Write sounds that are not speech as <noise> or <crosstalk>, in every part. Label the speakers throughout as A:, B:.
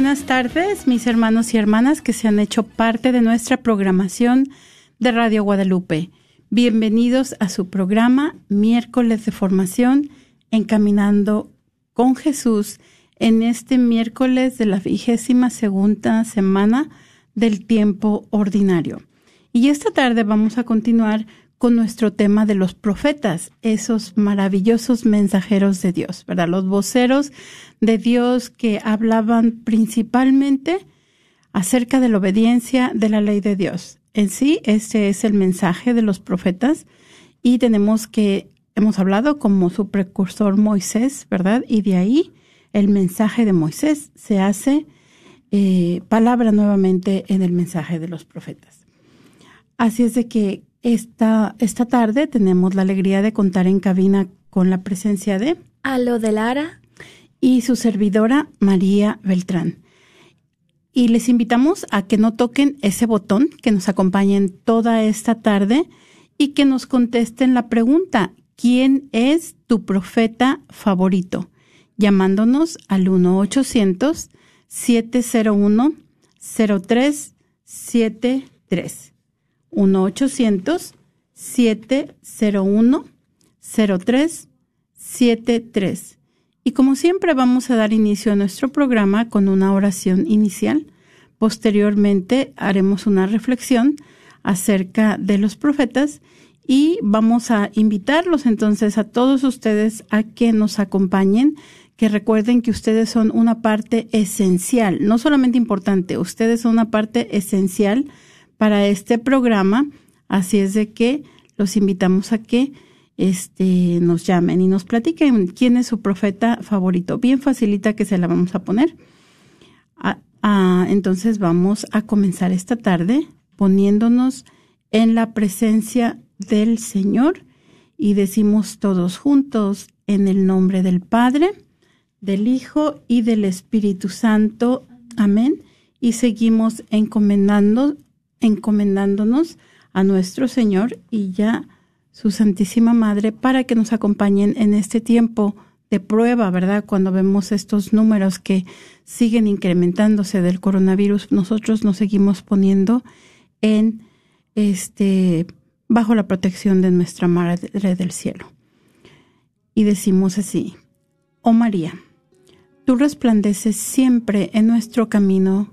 A: buenas tardes, mis hermanos y hermanas que se han hecho parte de nuestra programación de Radio Guadalupe. Bienvenidos a su programa Miércoles de Formación, Encaminando con Jesús, en este miércoles de la vigésima segunda semana del tiempo ordinario. Y esta tarde vamos a continuar con nuestro tema de los profetas, esos maravillosos mensajeros de Dios, ¿verdad? Los voceros de Dios que hablaban principalmente acerca de la obediencia de la ley de Dios. En sí, este es el mensaje de los profetas y tenemos que, hemos hablado como su precursor Moisés, ¿verdad? Y de ahí el mensaje de Moisés se hace eh, palabra nuevamente en el mensaje de los profetas. Así es de que esta, esta tarde tenemos la alegría de contar en cabina con la presencia de
B: Alo de Lara
A: y su servidora María Beltrán. Y les invitamos a que no toquen ese botón, que nos acompañen toda esta tarde y que nos contesten la pregunta, ¿quién es tu profeta favorito? Llamándonos al 1-800-701-0373. 1-800-701-0373. Y como siempre vamos a dar inicio a nuestro programa con una oración inicial. Posteriormente haremos una reflexión acerca de los profetas y vamos a invitarlos entonces a todos ustedes a que nos acompañen, que recuerden que ustedes son una parte esencial, no solamente importante, ustedes son una parte esencial para este programa. Así es de que los invitamos a que este, nos llamen y nos platiquen quién es su profeta favorito. Bien facilita que se la vamos a poner. entonces vamos a comenzar esta tarde poniéndonos en la presencia del Señor y decimos todos juntos en el nombre del Padre, del Hijo y del Espíritu Santo. Amén. Y seguimos encomendando encomendándonos a nuestro Señor y ya su Santísima Madre para que nos acompañen en este tiempo de prueba, ¿verdad? Cuando vemos estos números que siguen incrementándose del coronavirus, nosotros nos seguimos poniendo en este bajo la protección de nuestra Madre del Cielo. Y decimos así: Oh María, tú resplandeces siempre en nuestro camino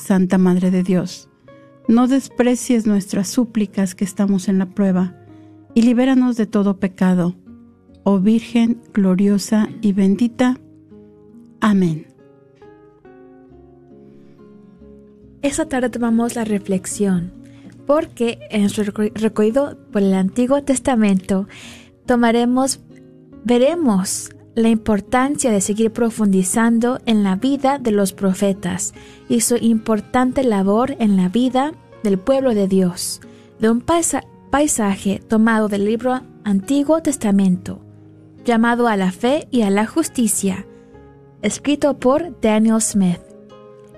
A: Santa Madre de Dios. No desprecies nuestras súplicas que estamos en la prueba, y libéranos de todo pecado, oh Virgen gloriosa y bendita. Amén.
B: Esta tarde tomamos la reflexión, porque en su recorrido por el Antiguo Testamento tomaremos, veremos la importancia de seguir profundizando en la vida de los profetas y su importante labor en la vida del pueblo de Dios, de un paisaje tomado del libro Antiguo Testamento, llamado a la fe y a la justicia, escrito por Daniel Smith.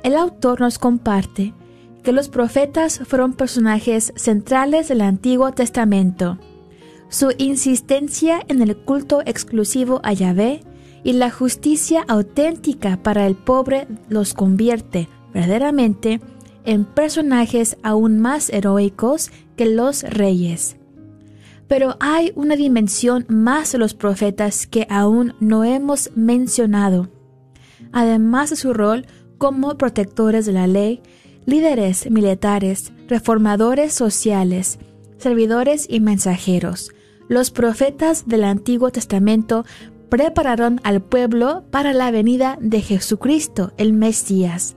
B: El autor nos comparte que los profetas fueron personajes centrales del Antiguo Testamento. Su insistencia en el culto exclusivo a Yahvé y la justicia auténtica para el pobre los convierte verdaderamente en personajes aún más heroicos que los reyes. Pero hay una dimensión más de los profetas que aún no hemos mencionado. Además de su rol como protectores de la ley, líderes militares, reformadores sociales, servidores y mensajeros, los profetas del Antiguo Testamento prepararon al pueblo para la venida de Jesucristo, el Mesías.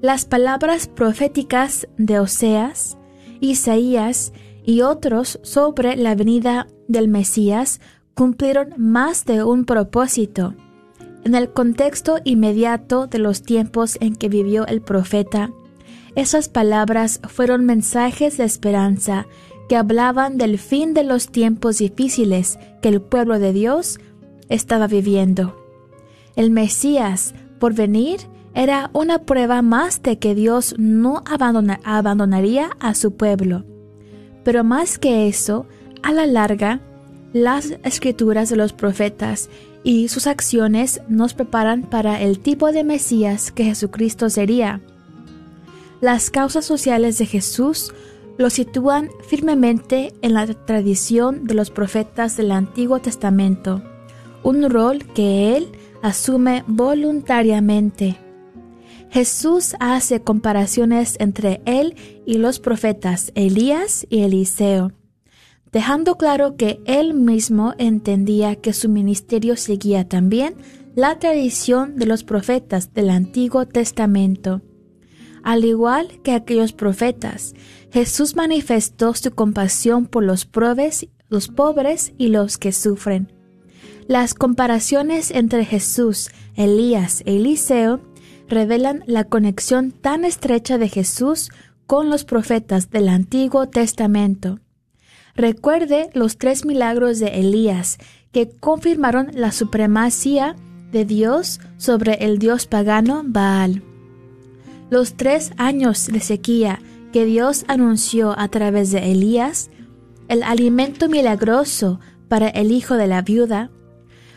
B: Las palabras proféticas de Oseas, Isaías y otros sobre la venida del Mesías cumplieron más de un propósito. En el contexto inmediato de los tiempos en que vivió el profeta, esas palabras fueron mensajes de esperanza que hablaban del fin de los tiempos difíciles que el pueblo de Dios estaba viviendo. El Mesías, por venir, era una prueba más de que Dios no abandonaría a su pueblo. Pero más que eso, a la larga, las escrituras de los profetas y sus acciones nos preparan para el tipo de Mesías que Jesucristo sería. Las causas sociales de Jesús lo sitúan firmemente en la tradición de los profetas del Antiguo Testamento, un rol que él asume voluntariamente. Jesús hace comparaciones entre él y los profetas Elías y Eliseo dejando claro que él mismo entendía que su ministerio seguía también la tradición de los profetas del Antiguo Testamento. Al igual que aquellos profetas, Jesús manifestó su compasión por los, los pobres y los que sufren. Las comparaciones entre Jesús, Elías e Eliseo revelan la conexión tan estrecha de Jesús con los profetas del Antiguo Testamento. Recuerde los tres milagros de Elías que confirmaron la supremacía de Dios sobre el dios pagano Baal. Los tres años de sequía que Dios anunció a través de Elías, el alimento milagroso para el hijo de la viuda,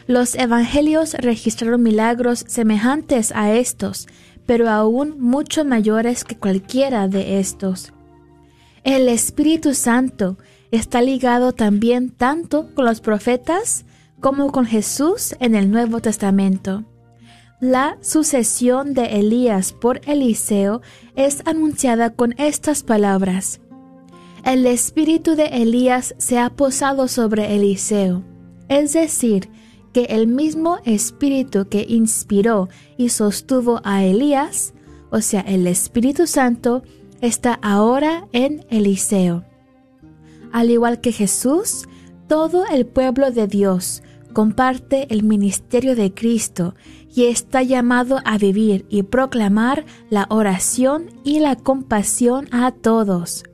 B: los evangelios registraron milagros semejantes a estos, pero aún mucho mayores que cualquiera de estos. El Espíritu Santo está ligado también tanto con los profetas como con Jesús en el Nuevo Testamento. La sucesión de Elías por Eliseo es anunciada con estas palabras. El espíritu de Elías se ha posado sobre Eliseo, es decir, que el mismo espíritu que inspiró y sostuvo a Elías, o sea, el Espíritu Santo, está ahora en Eliseo. Al igual que Jesús, todo el pueblo de Dios comparte el ministerio de Cristo y está llamado a vivir y proclamar la oración y la compasión a todos.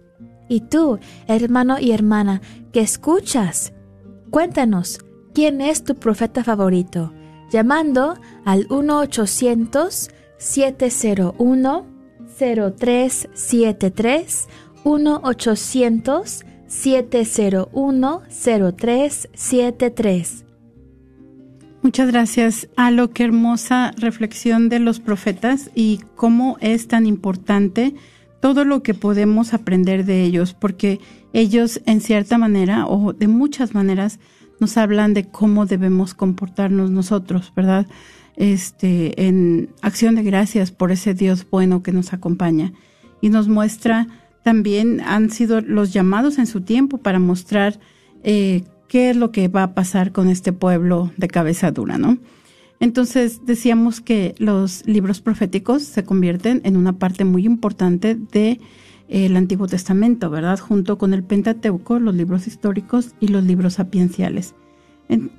B: Y tú, hermano y hermana, que escuchas, cuéntanos, ¿quién es tu profeta favorito? Llamando al 1-800-701-0373, 1-800 7010373.
A: Muchas gracias a lo que hermosa reflexión de los profetas y cómo es tan importante todo lo que podemos aprender de ellos, porque ellos en cierta manera o de muchas maneras nos hablan de cómo debemos comportarnos nosotros, ¿verdad? Este, en acción de gracias por ese Dios bueno que nos acompaña y nos muestra también han sido los llamados en su tiempo para mostrar eh, qué es lo que va a pasar con este pueblo de cabeza dura, ¿no? Entonces decíamos que los libros proféticos se convierten en una parte muy importante del de, Antiguo Testamento, ¿verdad? Junto con el Pentateuco, los libros históricos y los libros sapienciales.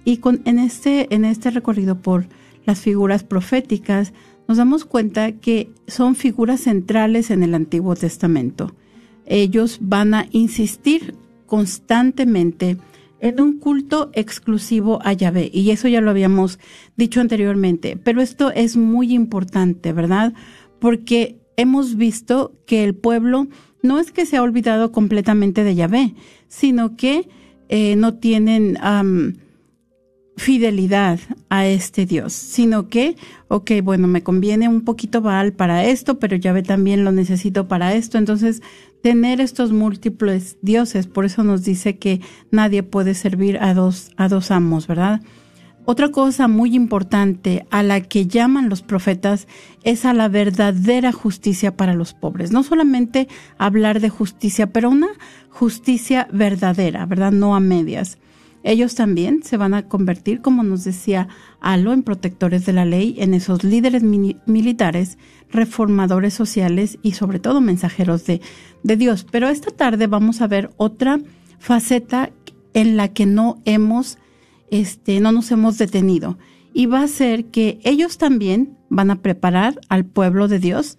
A: y con, en, este, en este recorrido por las figuras proféticas, nos damos cuenta que son figuras centrales en el Antiguo Testamento. Ellos van a insistir constantemente en un culto exclusivo a Yahvé. Y eso ya lo habíamos dicho anteriormente. Pero esto es muy importante, ¿verdad? Porque hemos visto que el pueblo no es que se ha olvidado completamente de Yahvé, sino que eh, no tienen fidelidad a este Dios, sino que, ok, bueno, me conviene un poquito Baal para esto, pero Yahvé también lo necesito para esto. Entonces tener estos múltiples dioses. Por eso nos dice que nadie puede servir a dos, a dos amos, ¿verdad? Otra cosa muy importante a la que llaman los profetas es a la verdadera justicia para los pobres. No solamente hablar de justicia, pero una justicia verdadera, ¿verdad? No a medias. Ellos también se van a convertir, como nos decía Alo, en protectores de la ley, en esos líderes militares, reformadores sociales y sobre todo mensajeros de, de Dios. Pero esta tarde vamos a ver otra faceta en la que no hemos, este, no nos hemos detenido. Y va a ser que ellos también van a preparar al pueblo de Dios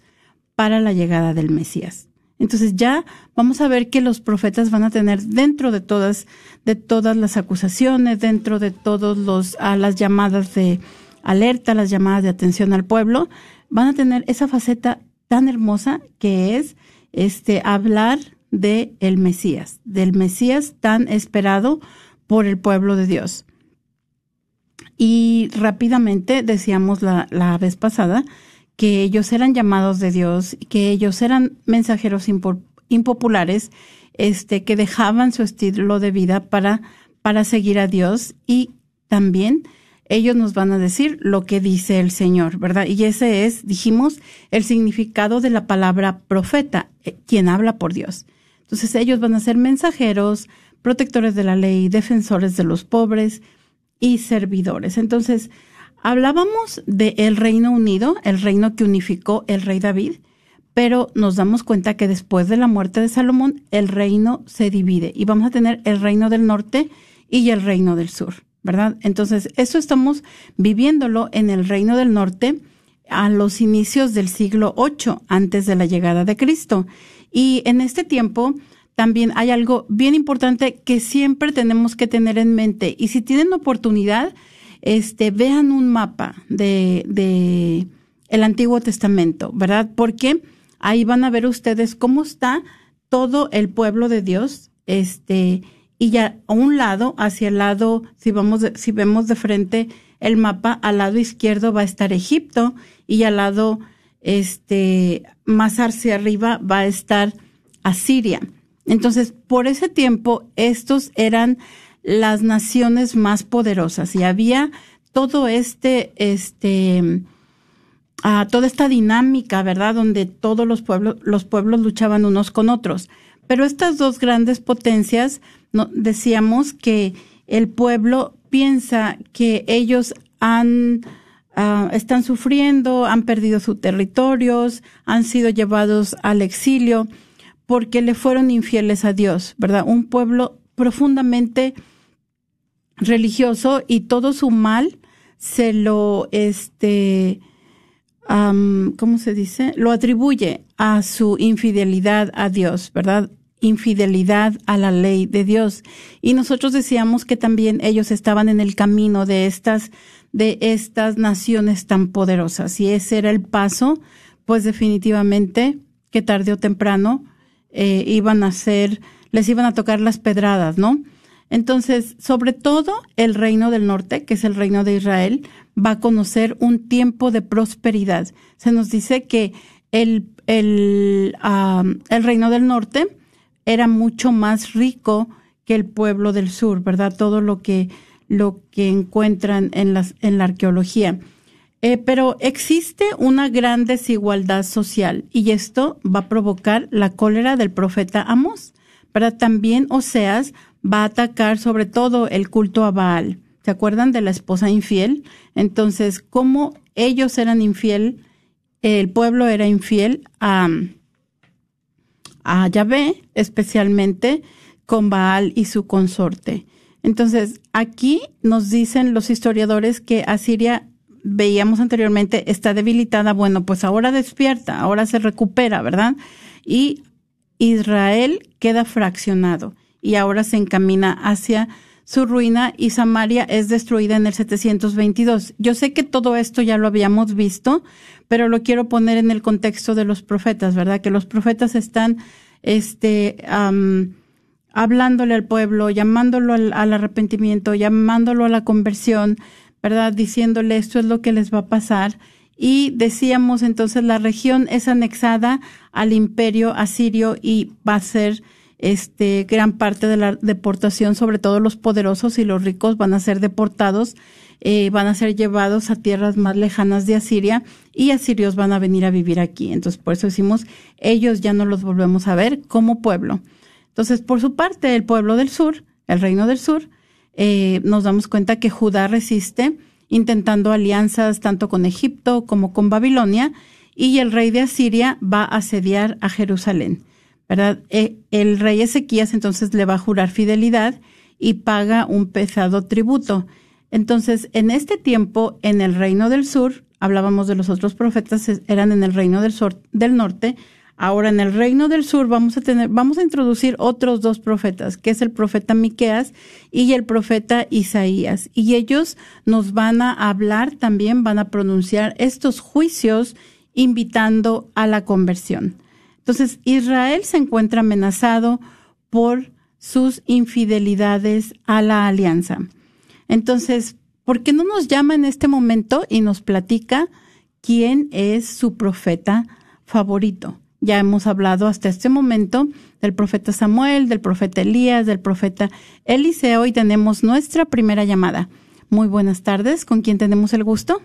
A: para la llegada del Mesías. Entonces ya vamos a ver que los profetas van a tener dentro de todas, de todas las acusaciones, dentro de todos los, a las llamadas de alerta, las llamadas de atención al pueblo, van a tener esa faceta tan hermosa que es este hablar de el Mesías, del Mesías tan esperado por el pueblo de Dios. Y rápidamente decíamos la, la vez pasada que ellos eran llamados de Dios, que ellos eran mensajeros impopulares, este, que dejaban su estilo de vida para, para seguir a Dios y también ellos nos van a decir lo que dice el Señor, ¿verdad? Y ese es, dijimos, el significado de la palabra profeta, eh, quien habla por Dios. Entonces ellos van a ser mensajeros, protectores de la ley, defensores de los pobres y servidores. Entonces, hablábamos del el Reino Unido, el reino que unificó el rey David, pero nos damos cuenta que después de la muerte de Salomón, el reino se divide y vamos a tener el reino del norte y el reino del sur. ¿verdad? Entonces, eso estamos viviéndolo en el reino del norte a los inicios del siglo VIII, antes de la llegada de Cristo. Y en este tiempo también hay algo bien importante que siempre tenemos que tener en mente. Y si tienen oportunidad, este, vean un mapa de, el Antiguo Testamento, ¿verdad? Porque ahí van a ver ustedes cómo está todo el pueblo de Dios, este, y ya a un lado, hacia el lado, si vamos, si vemos de frente el mapa, al lado izquierdo va a estar Egipto y al lado, este, más hacia arriba va a estar Asiria. Entonces, por ese tiempo, estos eran las naciones más poderosas y había todo este, este, ah, toda esta dinámica, ¿verdad? Donde todos los pueblos, los pueblos luchaban unos con otros. Pero estas dos grandes potencias no, decíamos que el pueblo piensa que ellos han ah, están sufriendo, han perdido sus territorios, han sido llevados al exilio porque le fueron infieles a Dios, ¿verdad? Un pueblo profundamente religioso y todo su mal se lo, este, ¿cómo se dice? Lo atribuye a su infidelidad a Dios, ¿verdad? infidelidad a la ley de Dios. Y nosotros decíamos que también ellos estaban en el camino de estas, de estas naciones tan poderosas. Y ese era el paso, pues definitivamente que tarde o temprano eh, iban a ser, les iban a tocar las pedradas, ¿no? Entonces, sobre todo el reino del norte, que es el reino de Israel, va a conocer un tiempo de prosperidad. Se nos dice que el, el, el reino del norte era mucho más rico que el pueblo del sur, ¿verdad? Todo lo que, lo que encuentran en, las, en la arqueología. Eh, pero existe una gran desigualdad social y esto va a provocar la cólera del profeta Amos. ¿verdad? También Oseas va a atacar sobre todo el culto a Baal. ¿Se acuerdan de la esposa infiel? Entonces, ¿cómo ellos eran infiel? El pueblo era infiel a, a Yahvé, especialmente con Baal y su consorte. Entonces, aquí nos dicen los historiadores que Asiria, veíamos anteriormente, está debilitada. Bueno, pues ahora despierta, ahora se recupera, ¿verdad? Y Israel queda fraccionado y ahora se encamina hacia su ruina y Samaria es destruida en el 722. Yo sé que todo esto ya lo habíamos visto, pero lo quiero poner en el contexto de los profetas, ¿verdad? Que los profetas están, este, hablándole al pueblo, llamándolo al, al, arrepentimiento, llamándolo a la conversión, ¿verdad? Diciéndole esto es lo que les va a pasar. Y decíamos entonces la región es anexada al imperio asirio y va a ser este, gran parte de la deportación, sobre todo los poderosos y los ricos van a ser deportados, eh, van a ser llevados a tierras más lejanas de Asiria y asirios van a venir a vivir aquí. Entonces, por eso decimos, ellos ya no los volvemos a ver como pueblo. Entonces, por su parte, el pueblo del sur, el reino del sur, eh, nos damos cuenta que Judá resiste, intentando alianzas tanto con Egipto como con Babilonia, y el rey de Asiria va a asediar a Jerusalén. ¿Verdad? E, el rey Ezequías entonces le va a jurar fidelidad y paga un pesado tributo. Entonces, en este tiempo, en el reino del sur, hablábamos de los otros profetas, eran en el reino del, sur, del norte, ahora en el reino del sur vamos a tener, vamos a introducir otros dos profetas, que es el profeta Miqueas y el profeta Isaías. Y ellos nos van a hablar también, van a pronunciar estos juicios invitando a la conversión. Entonces, Israel se encuentra amenazado por sus infidelidades a la alianza. Entonces, ¿por qué no nos llama en este momento y nos platica quién es su profeta favorito? Ya hemos hablado hasta este momento del profeta Samuel, del profeta Elías, del profeta Eliseo y tenemos nuestra primera llamada. Muy buenas tardes, ¿con quién tenemos el gusto?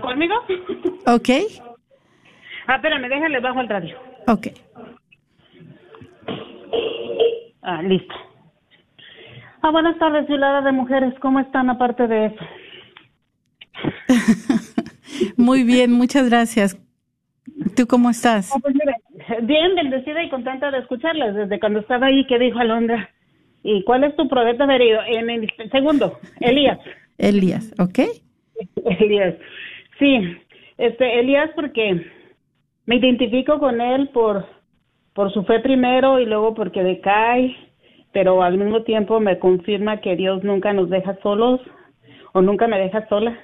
C: ¿Conmigo?
A: Ok.
C: Ah, espérame, déjale bajo el radio.
A: Ok.
C: Ah, listo. Ah, buenas tardes, Violada de Mujeres. ¿Cómo están aparte de eso? <laughs>
A: Muy bien, muchas gracias. ¿Tú cómo estás?
C: Ah, pues bien, bendecida y contenta de escucharles desde cuando estaba ahí que dijo Alondra. ¿Y cuál es tu profeta herido? En el segundo, Elías.
A: Elías, ¿ok? <laughs>
C: Elías. Sí, este, Elías porque me identifico con él por, por su fe primero y luego porque decae, pero al mismo tiempo me confirma que Dios nunca nos deja solos o nunca me deja sola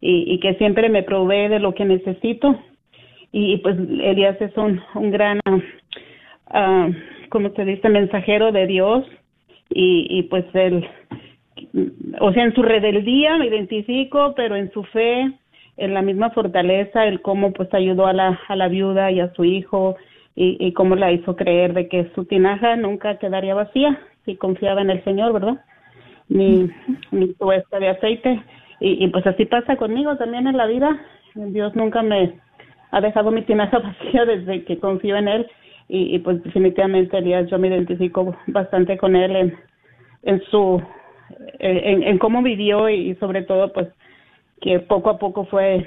C: y, y que siempre me provee de lo que necesito. Y, pues Elías es un, un gran, uh, como se dice, mensajero de Dios y, y pues él, o sea, en su rebeldía me identifico, pero en su fe en la misma fortaleza, el cómo pues ayudó a la, a la viuda y a su hijo y, y cómo la hizo creer de que su tinaja nunca quedaría vacía si confiaba en el Señor, ¿verdad? Ni, ni su de aceite. Y, y pues así pasa conmigo también en la vida. Dios nunca me ha dejado mi tinaja <laughs> vacía desde que confío en Él. Y, y pues definitivamente Elías yo me identifico bastante con Él en, en su, en, en cómo vivió y sobre todo pues que poco a poco fue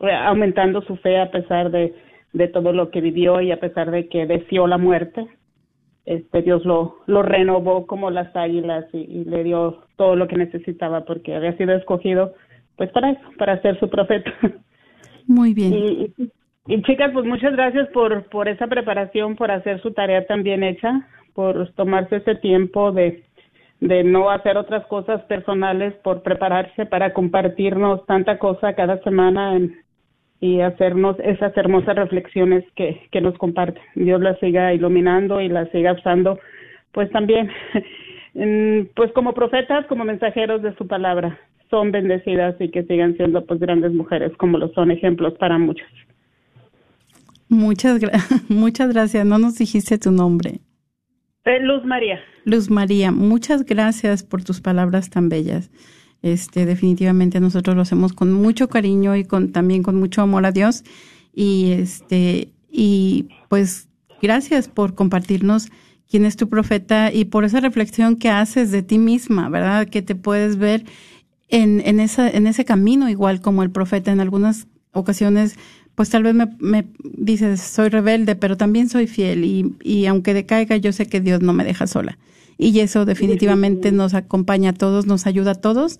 C: aumentando su fe a pesar de, de todo lo que vivió y a pesar de que deseó la muerte. Este Dios lo, lo renovó como las águilas y, le dio todo lo que necesitaba porque había sido escogido pues para eso, para ser su profeta.
A: Muy bien.
C: Y, y, chicas, pues muchas gracias por, por esa preparación, por hacer su tarea tan bien hecha, por tomarse ese tiempo de, de no hacer otras cosas personales por prepararse para compartirnos tanta cosa cada semana y hacernos esas hermosas reflexiones que, que nos comparten. Dios las siga iluminando y las siga usando, pues también, <laughs> pues como profetas, como mensajeros de su palabra, son bendecidas y que sigan siendo pues grandes mujeres como lo son ejemplos para muchos.
A: Muchas, <laughs> muchas gracias. No nos dijiste tu nombre.
C: Eh, Luz María.
A: Luz María, muchas gracias por tus palabras tan bellas. Este, definitivamente nosotros lo hacemos con mucho cariño y con también con mucho amor a Dios. Y este, y pues gracias por compartirnos quién es tu profeta y por esa reflexión que haces de ti misma, ¿verdad? Que te puedes ver en, en, esa, en ese camino igual como el profeta. En algunas ocasiones, pues tal vez me, me dices, soy rebelde, pero también soy fiel y, y aunque decaiga, yo sé que Dios no me deja sola. Y eso definitivamente nos acompaña a todos, nos ayuda a todos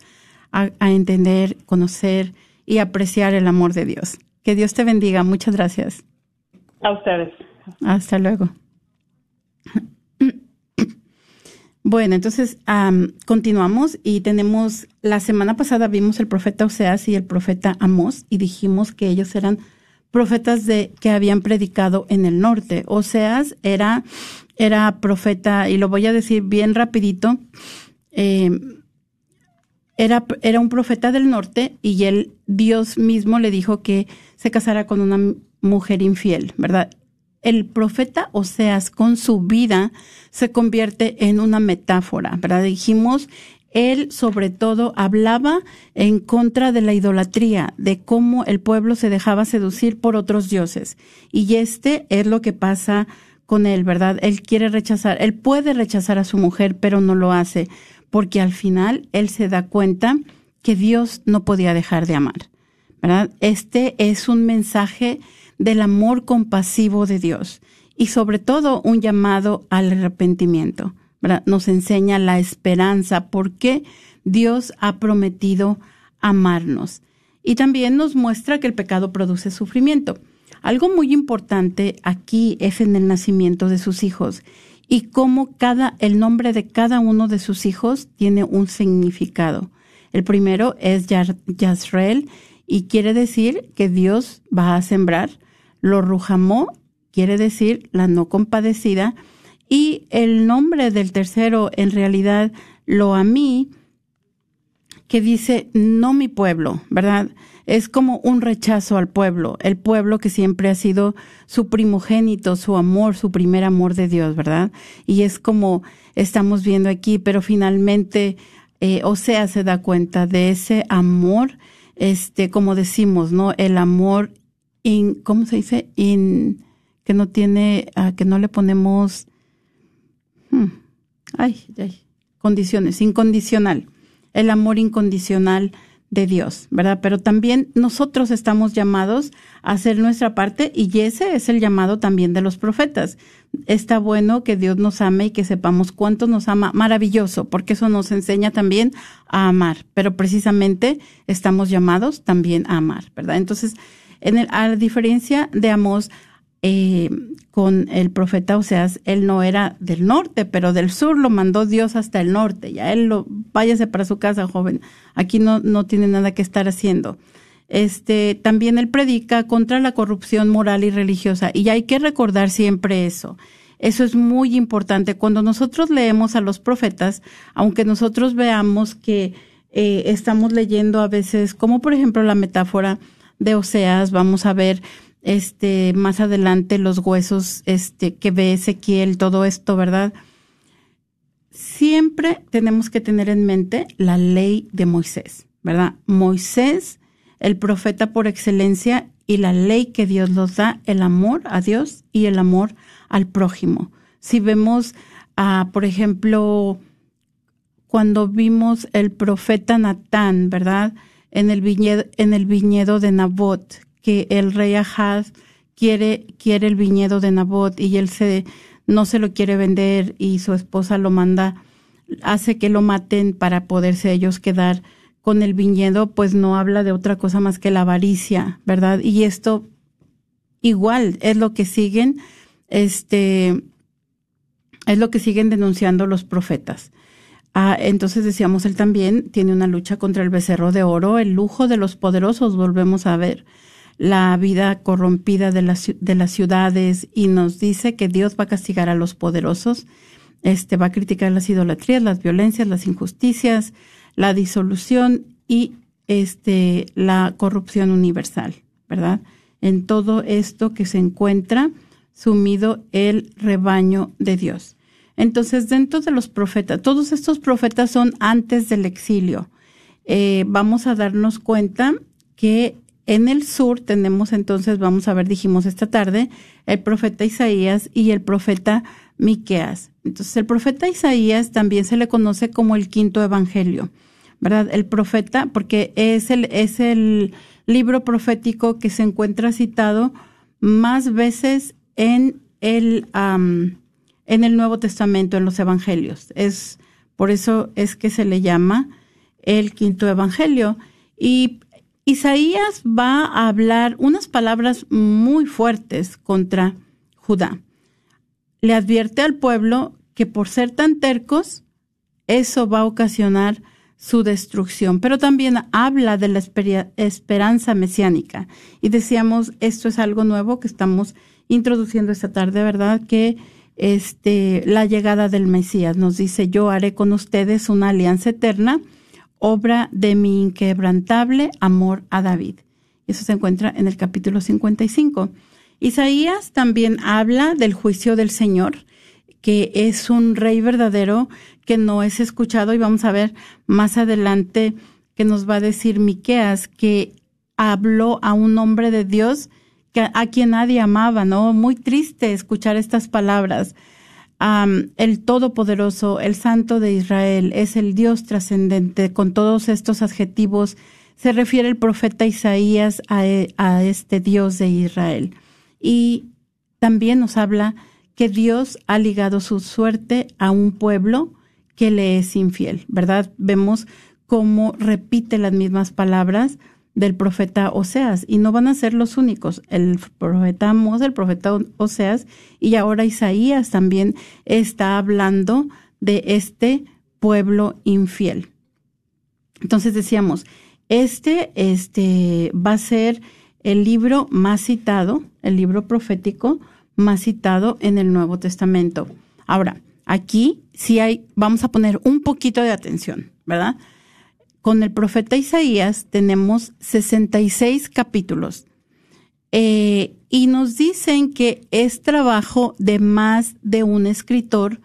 A: a, a entender, conocer y apreciar el amor de Dios. Que Dios te bendiga. Muchas gracias.
C: A ustedes.
A: Hasta luego. Bueno, entonces continuamos y tenemos, la semana pasada vimos el profeta Oseas y el profeta Amós y dijimos que ellos eran profetas de que habían predicado en el norte. Oseas era, era profeta, y lo voy a decir bien rapidito, eh, era, era un profeta del norte y él, Dios mismo le dijo que se casara con una mujer infiel, ¿verdad? el profeta Oseas con su vida se convierte en una metáfora, ¿verdad? Dijimos, él sobre todo hablaba en contra de la idolatría, de cómo el pueblo se dejaba seducir por otros dioses. Y este es lo que pasa con él, ¿verdad? Él quiere rechazar, él puede rechazar a su mujer, pero no lo hace, porque al final él se da cuenta que Dios no podía dejar de amar, ¿verdad? Este es un mensaje del amor compasivo de Dios y sobre todo un llamado al arrepentimiento. Nos enseña la esperanza porque Dios ha prometido amarnos. Y también nos muestra que el pecado produce sufrimiento. Algo muy importante aquí es en el nacimiento de sus hijos y cómo cada, el nombre de cada uno de sus hijos tiene un significado. El primero es Yasreel y quiere decir que Dios va a sembrar lo Rujamó quiere decir la no compadecida. Y el nombre del tercero, en realidad, lo a mí, que dice no mi pueblo, ¿verdad? Es como un rechazo al pueblo, el pueblo que siempre ha sido su primogénito, su amor, su primer amor de Dios, ¿verdad? Y es como estamos viendo aquí, pero finalmente eh, o sea, se da cuenta de ese amor, este, como decimos, ¿no? El amor ¿cómo se dice? In, que no tiene, uh, que no le ponemos, hmm, ay, ay, condiciones, incondicional, el amor incondicional de Dios, ¿verdad? Pero también nosotros estamos llamados a hacer nuestra parte y ese es el llamado también de los profetas. Está bueno que Dios nos ame y que sepamos cuánto nos ama, maravilloso, porque eso nos enseña también a amar, pero precisamente estamos llamados también a amar, ¿verdad? Entonces, en el, a diferencia de Amós, eh, con el profeta Oseas, él no era del norte, pero del sur lo mandó Dios hasta el norte. Ya él lo, váyase para su casa, joven. Aquí no, no tiene nada que estar haciendo. Este, también él predica contra la corrupción moral y religiosa. Y hay que recordar siempre eso. Eso es muy importante. Cuando nosotros leemos a los profetas, aunque nosotros veamos que eh, estamos leyendo a veces, como por ejemplo la metáfora de Oseas, vamos a ver este más adelante los huesos este que ve Ezequiel, todo esto, ¿verdad? Siempre tenemos que tener en mente la ley de Moisés, ¿verdad? Moisés, el profeta por excelencia y la ley que Dios nos da, el amor a Dios y el amor al prójimo. Si vemos, a, por ejemplo, cuando vimos el profeta Natán, ¿verdad? en el viñedo, en el viñedo de Nabot, que el rey Ahaz quiere, quiere el viñedo de Nabot y él se, no se lo quiere vender y su esposa lo manda, hace que lo maten para poderse ellos quedar con el viñedo, pues no habla de otra cosa más que la avaricia, ¿verdad? Y esto igual es lo que siguen, este, es lo que siguen denunciando los profetas. Ah, entonces decíamos, él también tiene una lucha contra el becerro de oro, el lujo de los poderosos, volvemos a ver la vida corrompida de las, de las ciudades y nos dice que Dios va a castigar a los poderosos, este va a criticar las idolatrías, las violencias, las injusticias, la disolución y este la corrupción universal, ¿verdad? en todo esto que se encuentra sumido el rebaño de Dios. Entonces, dentro de los profetas, todos estos profetas son antes del exilio. Eh, vamos a darnos cuenta que en el sur tenemos entonces, vamos a ver, dijimos esta tarde, el profeta Isaías y el profeta Miqueas. Entonces, el profeta Isaías también se le conoce como el quinto evangelio, ¿verdad? El profeta, porque es el, es el libro profético que se encuentra citado más veces en el, en el Nuevo Testamento, en los Evangelios. Es, por eso es que se le llama el quinto Evangelio. Y Isaías va a hablar unas palabras muy fuertes contra Judá. Le advierte al pueblo que por ser tan tercos, eso va a ocasionar su destrucción, pero también habla de la esperanza mesiánica. Y decíamos, esto es algo nuevo que estamos introduciendo esta tarde, ¿verdad? Que este, la llegada del Mesías nos dice, yo haré con ustedes una alianza eterna, obra de mi inquebrantable amor a David. Eso se encuentra en el capítulo 55. Isaías también habla del juicio del Señor, que es un rey verdadero que no es escuchado y vamos a ver más adelante que nos va a decir Miqueas que habló a un hombre de Dios a quien nadie amaba, ¿no? Muy triste escuchar estas palabras. El Todopoderoso, el Santo de Israel, es el Dios trascendente. Con todos estos adjetivos se refiere el profeta Isaías a, a este Dios de Israel. Y también nos habla que Dios ha ligado su suerte a un pueblo que le es infiel, ¿verdad? Vemos cómo repite las mismas palabras del profeta Oseas y no van a ser los únicos. El profeta Amos, el profeta Oseas y ahora Isaías también está hablando de este pueblo infiel. Entonces decíamos, este, este va a ser el libro más citado, el libro profético más citado en el Nuevo Testamento. Ahora, Aquí sí hay, vamos a poner un poquito de atención, ¿verdad? Con el profeta Isaías tenemos 66 capítulos eh, y nos dicen que es trabajo de más de un escritor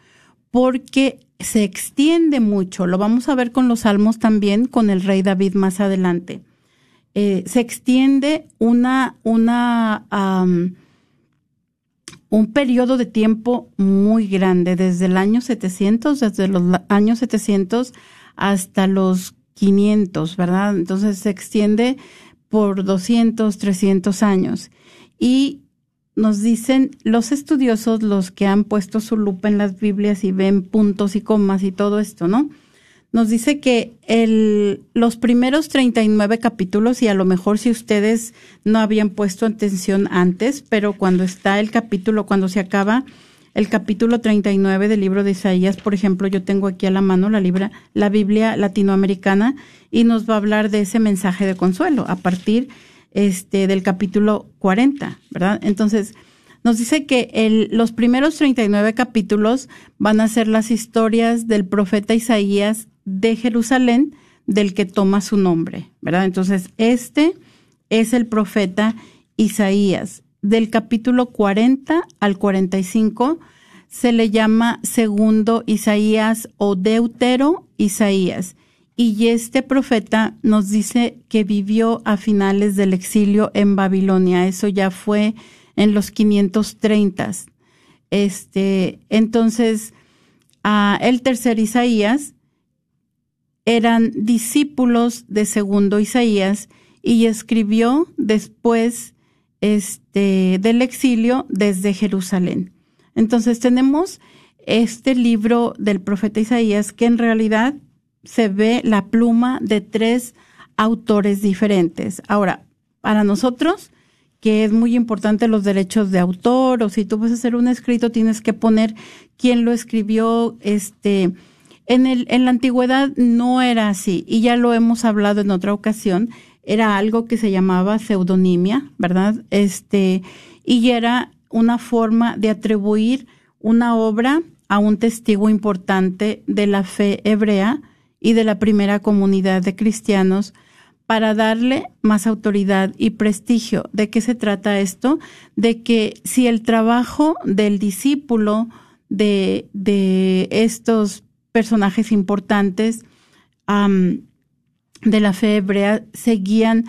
A: porque se extiende mucho. Lo vamos a ver con los salmos también, con el rey David más adelante. Eh, se extiende una, una un periodo de tiempo muy grande, desde el año 700, desde los años 700 hasta los 500, ¿verdad? Entonces se extiende por 200, 300 años. Y nos dicen los estudiosos, los que han puesto su lupa en las Biblias y ven puntos y comas y todo esto, ¿no? nos dice que el, los primeros 39 capítulos, y a lo mejor si ustedes no habían puesto atención antes, pero cuando está el capítulo, cuando se acaba el capítulo 39 del libro de Isaías, por ejemplo, yo tengo aquí a la mano la, libra, la Biblia latinoamericana y nos va a hablar de ese mensaje de consuelo a partir este, del capítulo 40, ¿verdad? Entonces, nos dice que los primeros 39 capítulos van a ser las historias del profeta Isaías de Jerusalén del que toma su nombre, ¿verdad? Entonces, este es el profeta Isaías. Del capítulo 40 al 45 se le llama segundo Isaías o deutero Isaías. Y este profeta nos dice que vivió a finales del exilio en Babilonia. Eso ya fue en los 530. Este, entonces, el tercer Isaías eran discípulos de segundo Isaías y escribió después este, del exilio desde Jerusalén. Entonces tenemos este libro del profeta Isaías que en realidad se ve la pluma de tres autores diferentes. Ahora, para nosotros, que es muy importante los derechos de autor, o si tú vas a hacer un escrito, tienes que poner quién lo escribió, este, en, el, en la antigüedad no era así, y ya lo hemos hablado en otra ocasión, era algo que se llamaba pseudonimia, ¿verdad? Este, y era una forma de atribuir una obra a un testigo importante de la fe hebrea y de la primera comunidad de cristianos para darle más autoridad y prestigio. ¿De qué se trata esto? De que si el trabajo del discípulo de, de estos personajes importantes de la fe hebrea seguían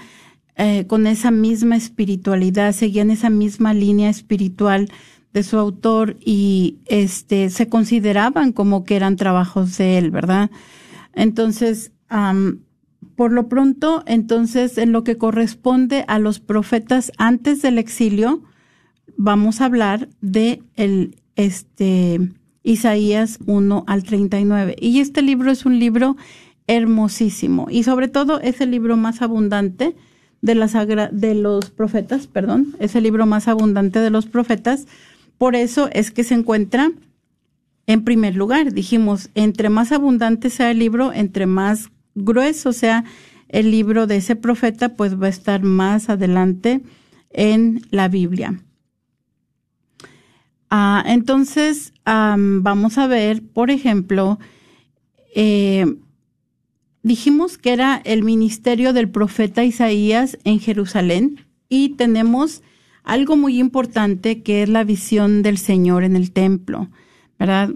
A: eh, con esa misma espiritualidad, seguían esa misma línea espiritual de su autor y este se consideraban como que eran trabajos de él, ¿verdad? Entonces, por lo pronto, entonces, en lo que corresponde a los profetas antes del exilio, vamos a hablar de el, este, Isaías 1 al 39. Y este libro es un libro hermosísimo y sobre todo es el libro más abundante de, la de los profetas, perdón, es el libro más abundante de los profetas. Por eso es que se encuentra en primer lugar. Dijimos, entre más abundante sea el libro, entre más grueso sea el libro de ese profeta, pues va a estar más adelante en la Biblia. Ah, entonces, vamos a ver, por ejemplo, eh, dijimos que era el ministerio del profeta Isaías en Jerusalén y tenemos algo muy importante que es la visión del Señor en el templo, ¿verdad?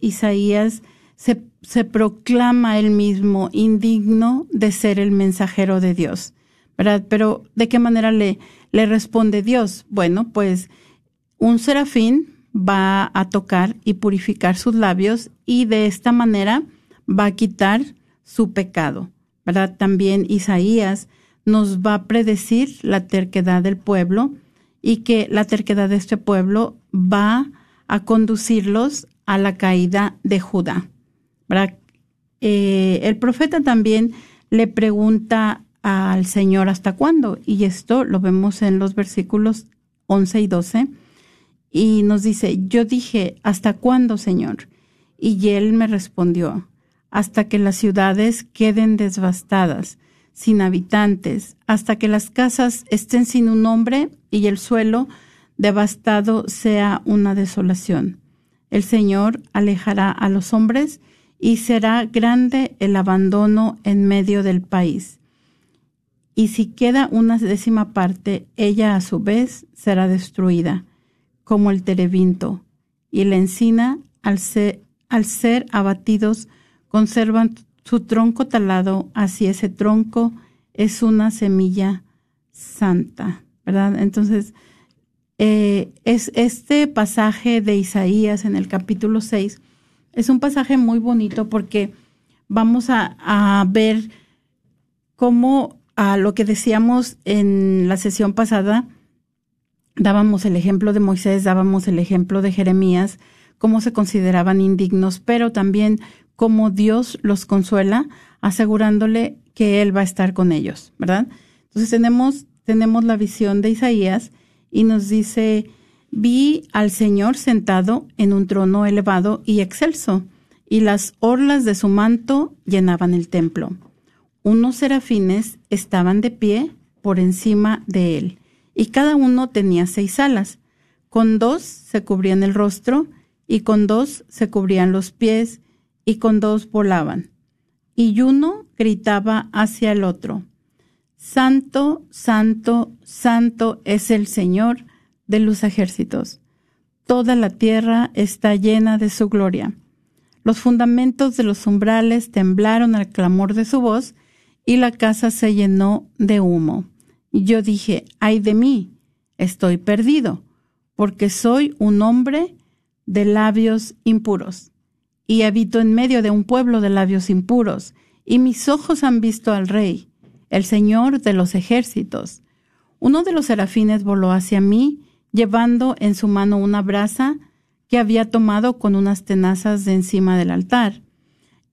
A: Isaías se, proclama él mismo indigno de ser el mensajero de Dios, ¿verdad? Pero ¿de qué manera le responde Dios? Bueno, pues un serafín va a tocar y purificar sus labios y de esta manera va a quitar su pecado, ¿verdad? También Isaías nos va a predecir la terquedad del pueblo y que la terquedad de este pueblo va a conducirlos a la caída de Judá. ¿verdad? Eh, el profeta también le pregunta al Señor hasta cuándo, y esto lo vemos en los versículos 11 y 12, y nos dice, yo dije, ¿hasta cuándo, Señor? Y él me respondió, hasta que las ciudades queden devastadas, sin habitantes, hasta que las casas estén sin un hombre y el suelo devastado sea una desolación. El Señor alejará a los hombres y será grande el abandono en medio del país. Y si queda una décima parte, ella a su vez será destruida, como el terebinto, y la encina, al ser abatidos, conservan su tronco talado, así ese tronco es una semilla santa, ¿verdad? Entonces, eh, es este pasaje de Isaías en el capítulo 6 es un pasaje muy bonito porque vamos a, ver cómo a lo que decíamos en la sesión pasada, dábamos el ejemplo de Moisés, dábamos el ejemplo de Jeremías, cómo se consideraban indignos, pero también cómo Dios los consuela, asegurándole que Él va a estar con ellos, ¿verdad? Entonces tenemos, tenemos la visión de Isaías y nos dice, vi al Señor sentado en un trono elevado y excelso, y las orlas de su manto llenaban el templo. Unos serafines estaban de pie por encima de él, y cada uno tenía seis alas. Con dos se cubrían el rostro, y con dos se cubrían los pies, y con dos volaban. Y uno gritaba hacia el otro, Santo, Santo, Santo es el Señor de los ejércitos. Toda la tierra está llena de su gloria. Los fundamentos de los umbrales temblaron al clamor de su voz, y la casa se llenó de humo. Yo dije, ay de mí, estoy perdido, porque soy un hombre de labios impuros y habito en medio de un pueblo de labios impuros, y mis ojos han visto al Rey, el Señor de los ejércitos. Uno de los serafines voló hacia mí, llevando en su mano una brasa que había tomado con unas tenazas de encima del altar.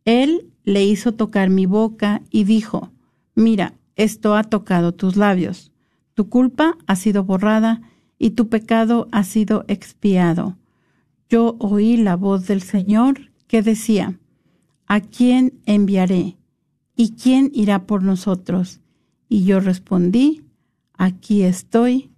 A: Él le hizo tocar mi boca y dijo, Mira, esto ha tocado tus labios. Tu culpa ha sido borrada y tu pecado ha sido expiado. Yo oí la voz del Señor que decía, ¿A quién enviaré? ¿Y quién irá por nosotros? Y yo respondí, aquí estoy,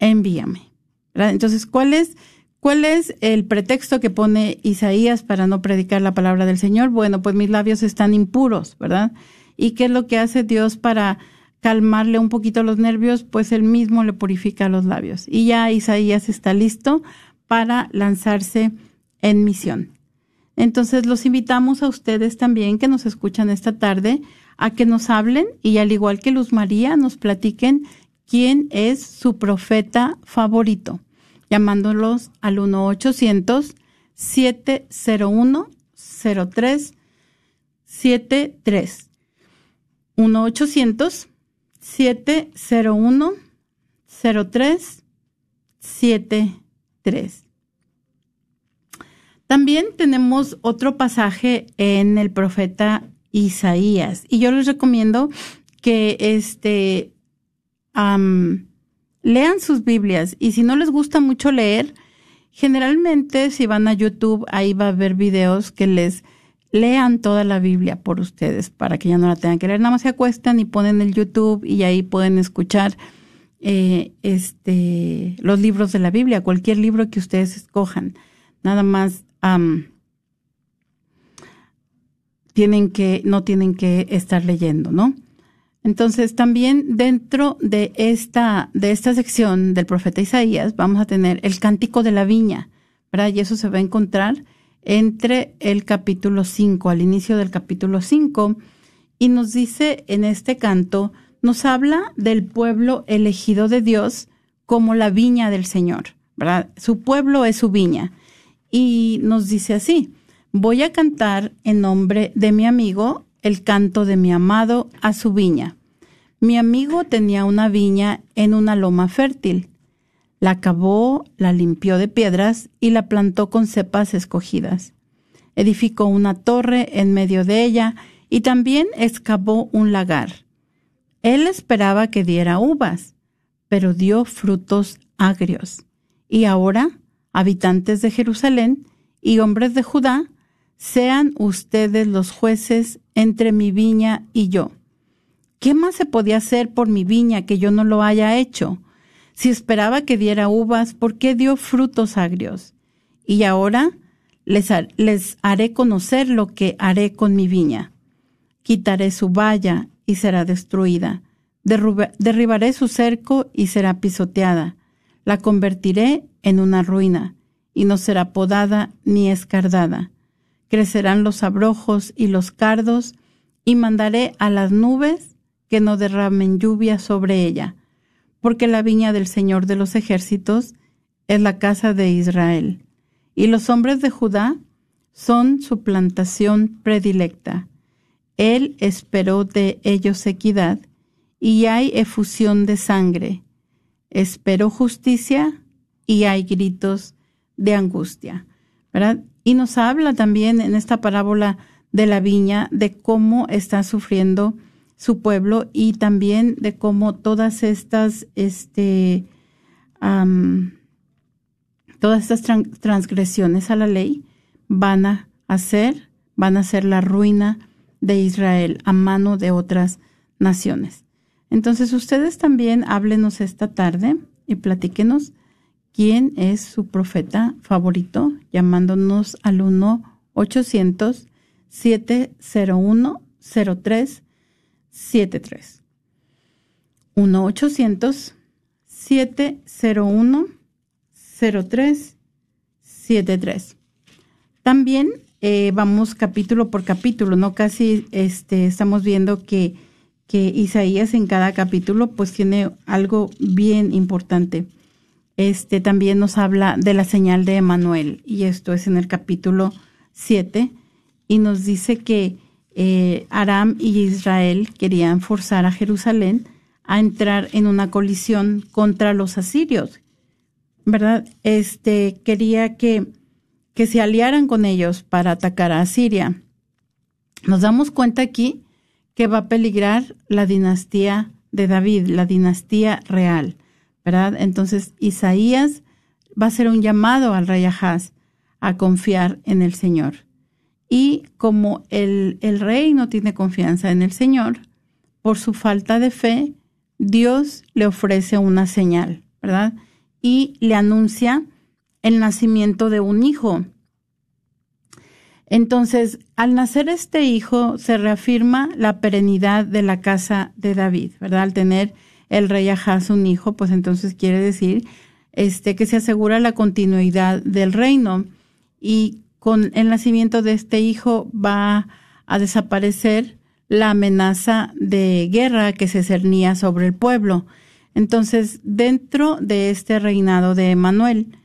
A: envíame. Entonces, ¿cuál es, ¿cuál es el pretexto que pone Isaías para no predicar la palabra del Señor? Bueno, pues mis labios están impuros, ¿verdad? ¿Y qué es lo que hace Dios para calmarle un poquito los nervios? Pues él mismo le purifica los labios. Y ya Isaías está listo para lanzarse en misión. Entonces los invitamos a ustedes también que nos escuchan esta tarde a que nos hablen y al igual que Luz María nos platiquen quién es su profeta favorito, llamándolos al 1-800-701-0373. 1-800-701-0373. También tenemos otro pasaje en el profeta Isaías y yo les recomiendo que este lean sus Biblias y si no les gusta mucho leer, generalmente si van a YouTube ahí va a haber videos que les lean toda la Biblia por ustedes para que ya no la tengan que leer, nada más se acuestan y ponen el YouTube y ahí pueden escuchar eh, este los libros de la Biblia, cualquier libro que ustedes escojan. Nada más tienen que, no tienen que estar leyendo, ¿no? Entonces, también dentro de esta, de esta sección del profeta Isaías, vamos a tener el cántico de la viña, ¿verdad? Y eso se va a encontrar entre el capítulo 5, al inicio del capítulo 5, y nos dice en este canto, nos habla del pueblo elegido de Dios como la viña del Señor, ¿verdad? Su pueblo es su viña y nos dice así, voy a cantar en nombre de mi amigo el canto de mi amado a su viña. Mi amigo tenía una viña en una loma fértil. La cavó, la limpió de piedras y la plantó con cepas escogidas. Edificó una torre en medio de ella y también excavó un lagar. Él esperaba que diera uvas, pero dio frutos agrios. Y ahora habitantes de Jerusalén y hombres de Judá, sean ustedes los jueces entre mi viña y yo. ¿Qué más se podía hacer por mi viña que yo no lo haya hecho? Si esperaba que diera uvas, ¿por qué dio frutos agrios? Y ahora les, haré conocer lo que haré con mi viña. Quitaré su valla y será destruida. derribaré su cerco y será pisoteada. La convertiré en una ruina, y no será podada ni escardada. Crecerán los abrojos y los cardos, y mandaré a las nubes que no derramen lluvia sobre ella, porque la viña del Señor de los ejércitos es la casa de Israel, y los hombres de Judá son su plantación predilecta. Él esperó de ellos equidad, y hay efusión de sangre. Esperó justicia, y hay gritos de angustia, ¿verdad? Y nos habla también en esta parábola de la viña de cómo está sufriendo su pueblo y también de cómo todas estas, este, todas estas transgresiones a la ley van a hacer, van a ser la ruina de Israel a mano de otras naciones. Entonces ustedes también háblenos esta tarde y platíquenos quién es su profeta favorito, llamándonos al 1-800-701-0373. 1-800-701-0373. También eh, vamos capítulo por capítulo, ¿no? Casi este, estamos viendo que, que Isaías en cada capítulo pues tiene algo bien importante este también nos habla de la señal de Emanuel, y esto es en el capítulo 7, y nos dice que eh, Aram y Israel querían forzar a Jerusalén a entrar en una colisión contra los asirios, ¿verdad? Este quería que, que se aliaran con ellos para atacar a Asiria. Nos damos cuenta aquí que va a peligrar la dinastía de David, la dinastía real. ¿verdad? Entonces Isaías va a hacer un llamado al rey Ahaz a confiar en el Señor. Y como el, el rey no tiene confianza en el Señor, por su falta de fe, Dios le ofrece una señal, ¿verdad? Y le anuncia el nacimiento de un hijo. Entonces, al nacer este hijo, se reafirma la perenidad de la casa de David, ¿verdad? Al tener el rey Ahaz un hijo, pues entonces quiere decir este, que se asegura la continuidad del reino. Y con el nacimiento de este hijo va a desaparecer la amenaza de guerra que se cernía sobre el pueblo. Entonces, dentro de este reinado de Emanuel,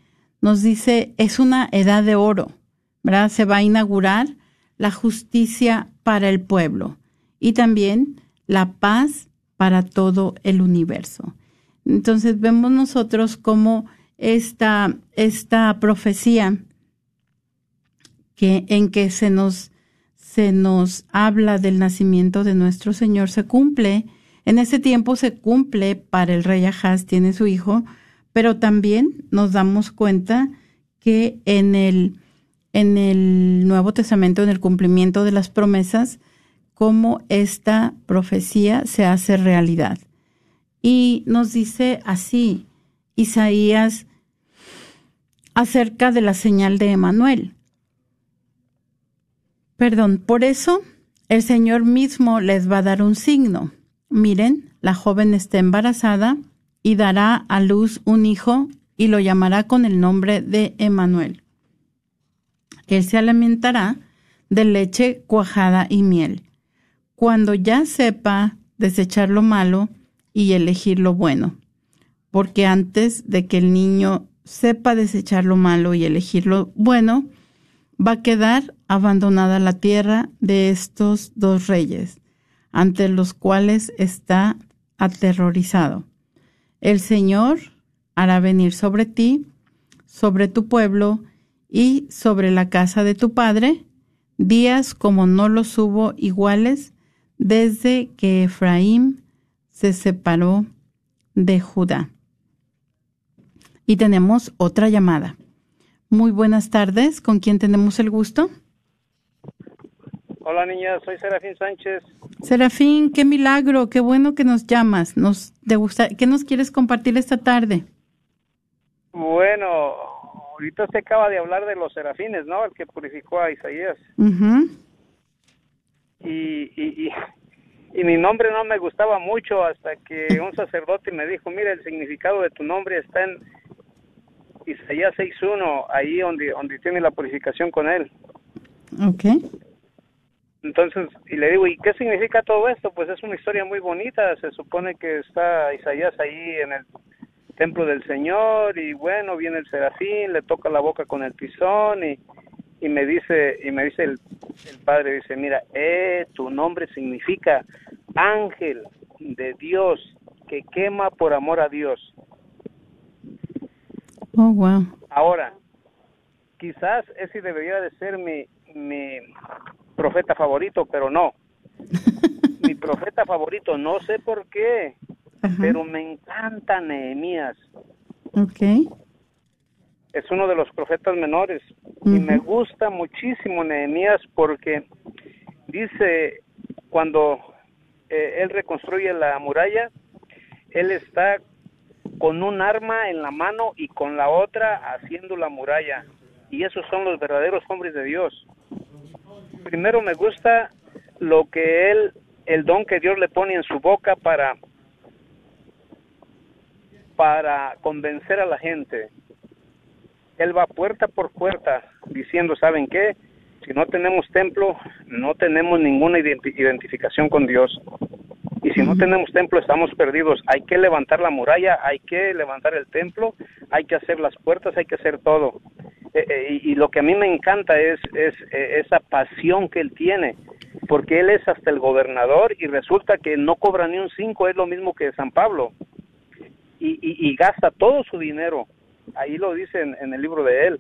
A: nos dice, es una edad de oro Se va a inaugurar la justicia para el pueblo y también la paz para todo el universo. Entonces vemos nosotros cómo esta, esta profecía que, en que se nos, se nos habla del nacimiento de nuestro Señor se cumple. En ese tiempo se cumple para el rey Ahaz, tiene su hijo, pero también nos damos cuenta que en el en el Nuevo Testamento, en el cumplimiento de las promesas, cómo esta profecía se hace realidad. Y nos dice así Isaías acerca de la señal de Emanuel. Perdón, por eso el Señor mismo les va a dar un signo. Miren, la joven está embarazada y dará a luz un hijo y lo llamará con el nombre de Emanuel. Él se alimentará de leche cuajada y miel. Cuando ya sepa desechar lo malo y elegir lo bueno. Porque antes de que el niño sepa desechar lo malo y elegir lo bueno, va a quedar abandonada la tierra de estos dos reyes, ante los cuales está aterrorizado. El Señor hará venir sobre ti, sobre tu pueblo, y sobre la casa de tu padre, días como no los hubo iguales desde que Efraín se separó de Judá. Y tenemos otra llamada. Muy buenas tardes, ¿con quién tenemos el gusto?
D: Hola niña, soy Serafín Sánchez.
A: Serafín, qué milagro, qué bueno que nos llamas. Nos te gusta, ¿qué nos quieres compartir esta tarde?
D: Bueno, ahorita se acaba de hablar de los serafines, ¿no? El que purificó a Isaías. y, y, y, mi nombre no me gustaba mucho hasta que un sacerdote me dijo, mira, el significado de tu nombre está en Isaías 6.1, ahí donde, donde tiene la purificación con él.
A: Ok.
D: Entonces, y le digo, ¿y qué significa todo esto? Pues es una historia muy bonita, se supone que está Isaías ahí en el templo del Señor y bueno, viene el serafín, le toca la boca con el pisón y, y me dice, y me dice el, el padre, dice, mira, eh, tu nombre significa ángel de Dios que quema por amor a Dios.
A: Oh, wow.
D: Ahora, quizás ese debería de ser mi, mi profeta favorito, pero no. <laughs> mi profeta favorito, no sé por qué, pero me encanta Nehemías.
A: Ok.
D: Es uno de los profetas menores y me gusta muchísimo Nehemías porque dice cuando eh, él reconstruye la muralla, él está con un arma en la mano y con la otra haciendo la muralla. Y esos son los verdaderos hombres de Dios. Primero me gusta lo que él, el don que Dios le pone en su boca para para convencer a la gente. Él va puerta por puerta diciendo, ¿saben qué? Si no tenemos templo, no tenemos ninguna identificación con Dios. Y si no tenemos templo, estamos perdidos. Hay que levantar la muralla, hay que levantar el templo, hay que hacer las puertas, hay que hacer todo. Eh, eh, y, lo que a mí me encanta es, es eh, esa pasión que él tiene, porque él es hasta el gobernador y resulta que no cobra ni un cinco, es lo mismo que San Pablo y, gasta todo su dinero. Ahí lo dice en, el libro de él.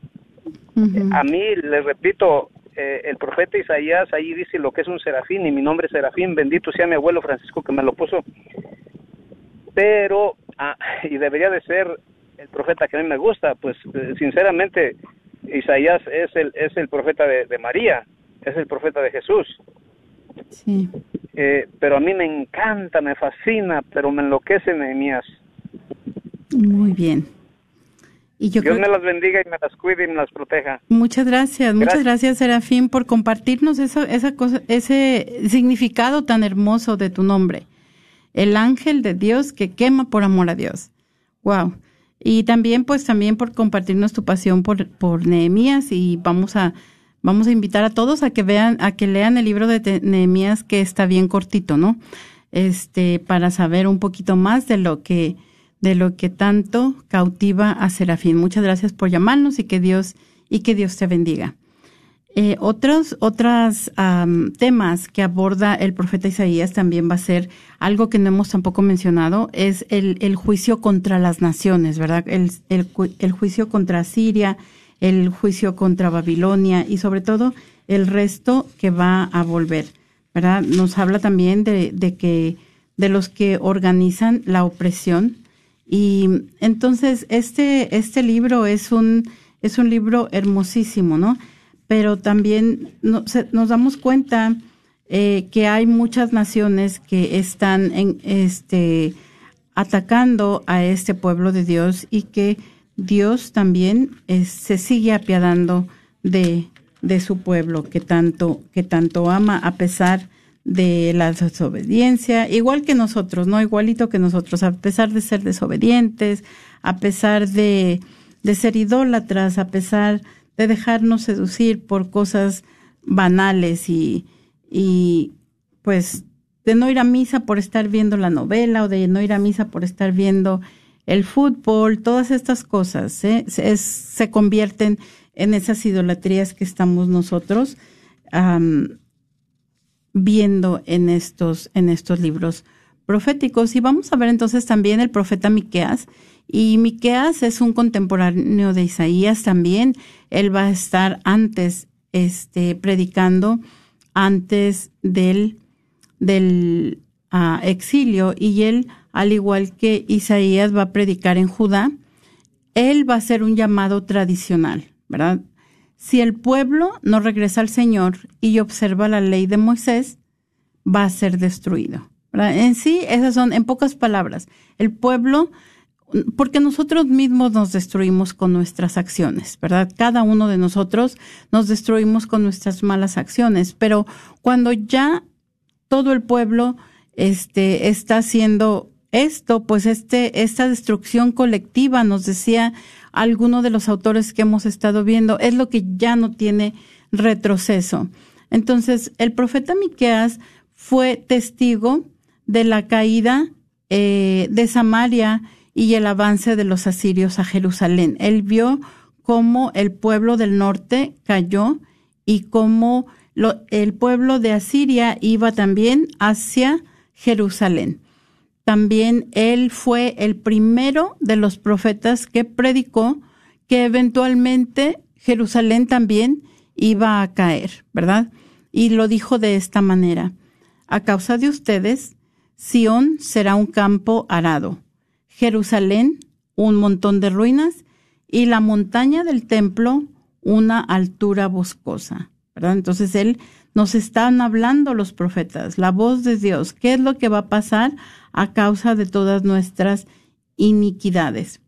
D: A mí, le repito, eh, el profeta Isaías ahí dice lo que es un serafín y mi nombre es serafín, bendito sea mi abuelo Francisco que me lo puso. Pero, ah, y debería de ser el profeta que a mí me gusta, pues eh, sinceramente Isaías es el, es el profeta de, María, es el profeta de Jesús.
A: Sí.
D: Eh, pero a mí me encanta, me fascina, pero me enloquece Nehemías.
A: Muy bien.
D: Y yo Dios me las bendiga y me las cuide y me las proteja.
A: Muchas gracias, muchas gracias Serafín por compartirnos eso, esa cosa, ese significado tan hermoso de tu nombre. El ángel de Dios que quema por amor a Dios. Wow. Y también, pues, también por compartirnos tu pasión por, por Nehemías y vamos a, vamos a invitar a todos a que vean, a que lean el libro de Nehemías que está bien cortito, ¿no? Este, para saber un poquito más de lo que, de lo que tanto cautiva a Serafín. Muchas gracias por llamarnos y que Dios, y que Dios te bendiga. Eh, otros otros temas que aborda el profeta Isaías también va a ser algo que no hemos tampoco mencionado, es el, el juicio contra las naciones, ¿verdad? El, el, el, juicio contra Siria, el juicio contra Babilonia y sobre todo el resto que va a volver, ¿verdad? Nos habla también de, de que de los que organizan la opresión, y entonces este, este libro es un, es un libro hermosísimo, ¿no? Pero también nos damos cuenta eh, que hay muchas naciones que están en, este, atacando a este pueblo de Dios y que Dios también se sigue apiadando de, de su pueblo que tanto, que tanto ama a pesar de la desobediencia, igual que nosotros, ¿no? Igualito que nosotros, a pesar de ser desobedientes, a pesar de, de ser idólatras, a pesar de dejarnos seducir por cosas banales y, y pues de no ir a misa por estar viendo la novela o de no ir a misa por estar viendo el fútbol, todas estas cosas ¿eh? se, se, convierten en esas idolatrías que estamos nosotros viendo en estos, en estos libros proféticos. Y vamos a ver entonces también el profeta Miqueas. Y Miqueas es un contemporáneo de Isaías también. Él va a estar antes, este, predicando antes del, del ah, exilio. Y él, al igual que Isaías, va a predicar en Judá. Él va a ser un llamado tradicional, ¿verdad? Si el pueblo no regresa al Señor y observa la ley de Moisés, va a ser destruido. En sí, esas son, en pocas palabras, el pueblo, porque nosotros mismos nos destruimos con nuestras acciones, ¿verdad? Cada uno de nosotros nos destruimos con nuestras malas acciones, pero cuando ya todo el pueblo este, está haciendo esto, pues este, esta destrucción colectiva, nos decía alguno de los autores que hemos estado viendo, es lo que ya no tiene retroceso. Entonces, el profeta Miqueas fue testigo de la caída eh, de Samaria y el avance de los asirios a Jerusalén. Él vio cómo el pueblo del norte cayó y cómo el pueblo de Asiria iba también hacia Jerusalén. También él fue el primero de los profetas que predicó que eventualmente Jerusalén también iba a caer, ¿verdad? Y lo dijo de esta manera. A causa de ustedes, Sión será un campo arado, Jerusalén un montón de ruinas y la montaña del templo una altura boscosa. ¿verdad? Entonces él nos están hablando los profetas, la voz de Dios, qué es lo que va a pasar a causa de todas nuestras iniquidades.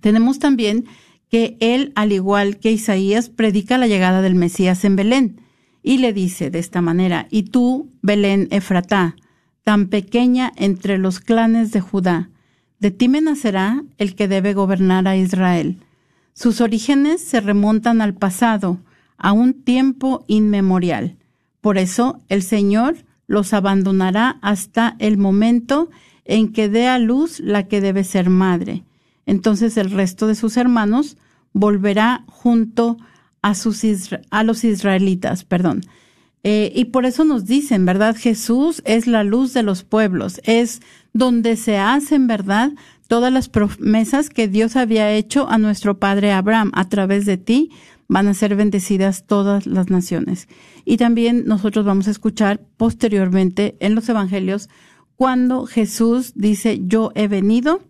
A: Tenemos también que él, al igual que Isaías, predica la llegada del Mesías en Belén y le dice de esta manera, y tú, Belén Efratá, tan pequeña entre los clanes de Judá, de ti me nacerá el que debe gobernar a Israel. Sus orígenes se remontan al pasado, a un tiempo inmemorial. Por eso el Señor los abandonará hasta el momento en que dé a luz la que debe ser madre. Entonces el resto de sus hermanos volverá junto a, los israelitas, perdón. Eh, y por eso nos dicen, ¿verdad? Jesús es la luz de los pueblos, es donde se hacen, ¿verdad? Todas las promesas que Dios había hecho a nuestro padre Abraham a través de ti van a ser bendecidas todas las naciones. Y también nosotros vamos a escuchar posteriormente en los evangelios cuando Jesús dice, yo he venido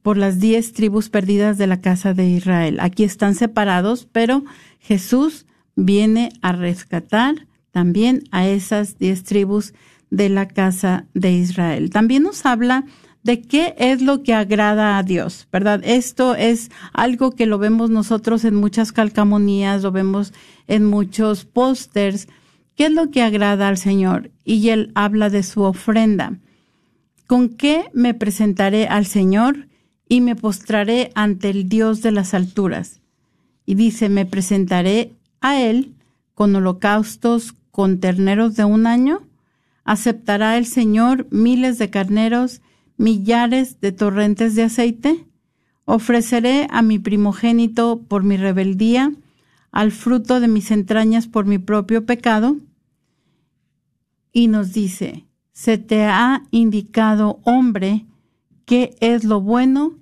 A: por las diez tribus perdidas de la casa de Israel. Aquí están separados, pero Jesús viene a rescatar también a esas diez tribus de la casa de Israel. También nos habla de qué es lo que agrada a Dios, ¿verdad? Esto es algo que lo vemos nosotros en muchas calcamonías, lo vemos en muchos pósters. ¿Qué es lo que agrada al Señor? Y él habla de su ofrenda. ¿Con qué me presentaré al Señor y me postraré ante el Dios de las alturas? Y dice, me presentaré a Él con holocaustos, con terneros de un año. ¿Aceptará el Señor miles de carneros millares de torrentes de aceite? Ofreceré a mi primogénito por mi rebeldía, al fruto de mis entrañas por mi propio pecado. Y nos dice, se te ha indicado, hombre, qué es lo bueno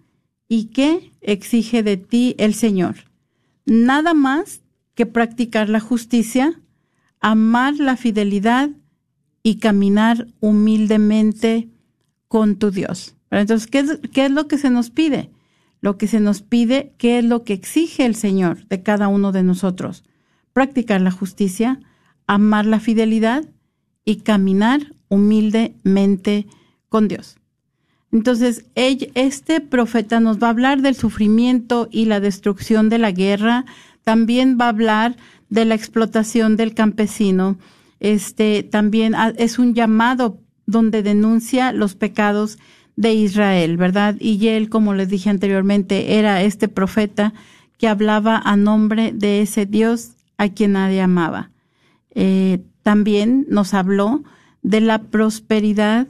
A: y qué exige de ti el Señor. Nada más que practicar la justicia, amar la fidelidad y caminar humildemente con tu Dios. Entonces, ¿qué es, ¿qué es, lo que se nos pide? Lo que se nos pide, ¿qué es lo que exige el Señor de cada uno de nosotros? Practicar la justicia, amar la fidelidad y caminar humildemente con Dios. Entonces, este profeta nos va a hablar del sufrimiento y la destrucción de la guerra, también va a hablar de la explotación del campesino, este también es un llamado donde denuncia los pecados de Israel, ¿verdad? Y él, como les dije anteriormente, era este profeta que hablaba a nombre de ese Dios a quien nadie amaba. Eh, también nos habló de la prosperidad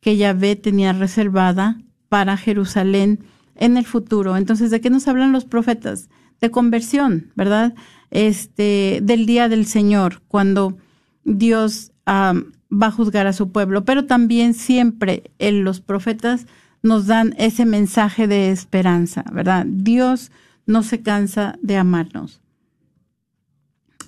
A: que Yahvé tenía reservada para Jerusalén en el futuro. Entonces, ¿de qué nos hablan los profetas? De conversión, ¿verdad? Este, del día del Señor, cuando Dios va a juzgar a su pueblo, pero también siempre en los profetas nos dan ese mensaje de esperanza, ¿verdad? Dios no se cansa de amarnos.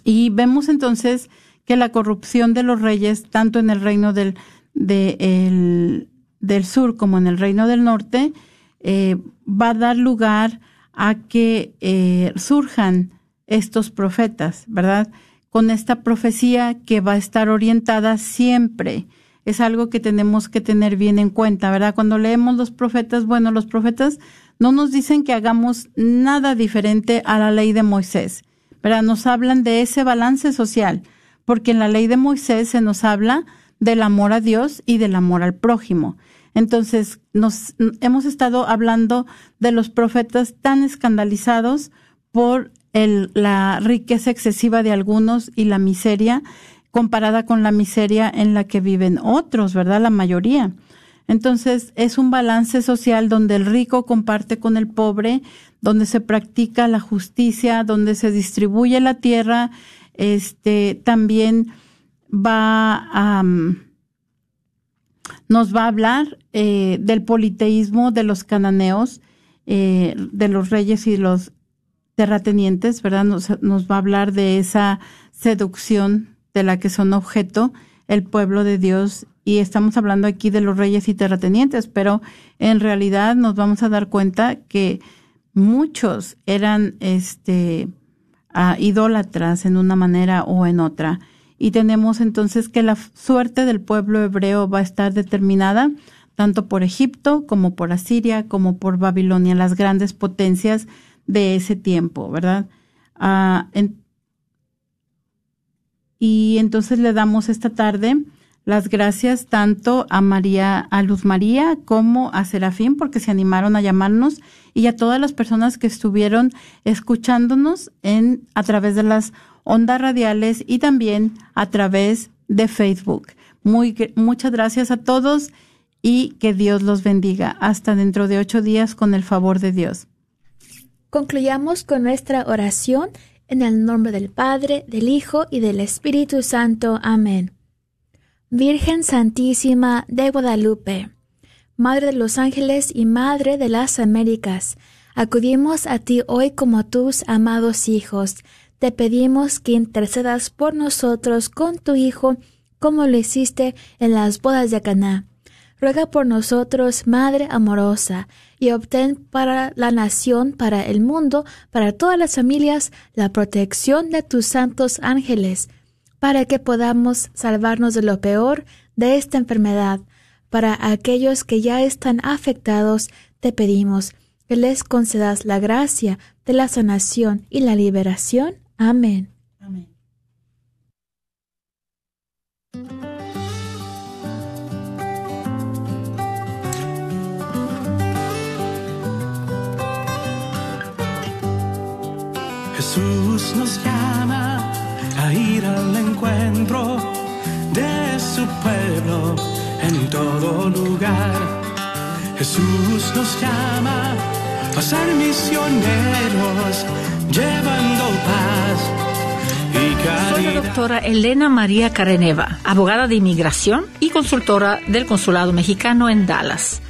A: Y vemos entonces que la corrupción de los reyes, tanto en el reino del, del sur como en el reino del norte, eh, va a dar lugar a que eh, surjan estos profetas, ¿verdad? Con esta profecía que va a estar orientada siempre. Es algo que tenemos que tener bien en cuenta, ¿verdad? Cuando leemos los profetas, bueno, los profetas no nos dicen que hagamos nada diferente a la ley de Moisés, ¿verdad? Nos hablan de ese balance social, porque en la ley de Moisés se nos habla del amor a Dios y del amor al prójimo. Entonces, nos hemos estado hablando de los profetas tan escandalizados por el, la riqueza excesiva de algunos y la miseria comparada con la miseria en la que viven otros, ¿verdad? La mayoría. Entonces, es un balance social donde el rico comparte con el pobre, donde se practica la justicia, donde se distribuye la tierra, este, también va a, nos va a hablar eh, del politeísmo de los cananeos, eh, de los reyes y los terratenientes, ¿verdad? Nos, va a hablar de esa seducción de la que son objeto el pueblo de Dios y estamos hablando aquí de los reyes y terratenientes, pero en realidad nos vamos a dar cuenta que muchos eran este idólatras en una manera o en otra. Y tenemos entonces que la suerte del pueblo hebreo va a estar determinada tanto por Egipto como por Asiria como por Babilonia, las grandes potencias de ese tiempo, ¿verdad? Ah, y entonces le damos esta tarde las gracias tanto a María, a Luz María como a Serafín porque se animaron a llamarnos y a todas las personas que estuvieron escuchándonos en a través de las ondas radiales y también a través de Facebook. Muy, muchas gracias a todos y que Dios los bendiga. Hasta dentro de ocho días con el favor de Dios.
B: Concluyamos con nuestra oración en el nombre del Padre, del Hijo y del Espíritu Santo. Amén. Virgen Santísima de Guadalupe, Madre de los ángeles y Madre de las Américas, acudimos a ti hoy como tus amados hijos. Te pedimos que intercedas por nosotros con tu Hijo, como lo hiciste en las bodas de Caná ruega por nosotros, Madre amorosa, y obtén para la nación, para el mundo, para todas las familias, la protección de tus santos ángeles, para que podamos salvarnos de lo peor de esta enfermedad, Para aquellos que ya están afectados, te pedimos que les concedas la gracia de la sanación y la liberación. Amén.
E: Jesús nos llama a ir al encuentro de su pueblo en todo lugar. Jesús nos llama a ser misioneros llevando paz.
F: Soy la doctora Elena María Careneva, abogada de inmigración y consultora del Consulado Mexicano en Dallas.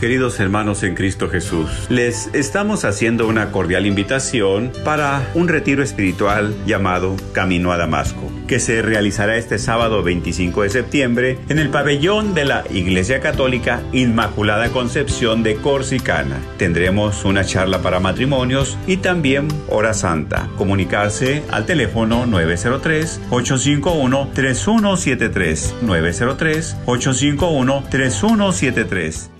G: Queridos hermanos en Cristo Jesús, les estamos haciendo una cordial invitación para un retiro espiritual llamado Camino a Damasco, que se realizará este sábado 25 de septiembre en el pabellón de la Iglesia Católica Inmaculada Concepción de Corsicana. Tendremos una charla para matrimonios y también hora santa. Comunicarse al teléfono 903-851-3173. 903-851-3173.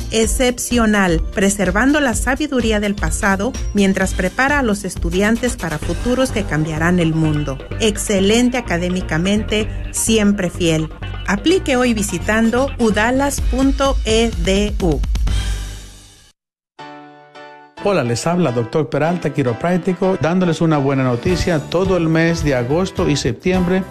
H: excepcional, preservando la sabiduría del pasado mientras prepara a los estudiantes para futuros que cambiarán el mundo. Excelente académicamente, siempre fiel. Aplique hoy visitando udalas.edu.
I: Hola, les habla Dr. Peralta, quiropráctico, dándoles una buena noticia. Todo el mes de agosto y septiembre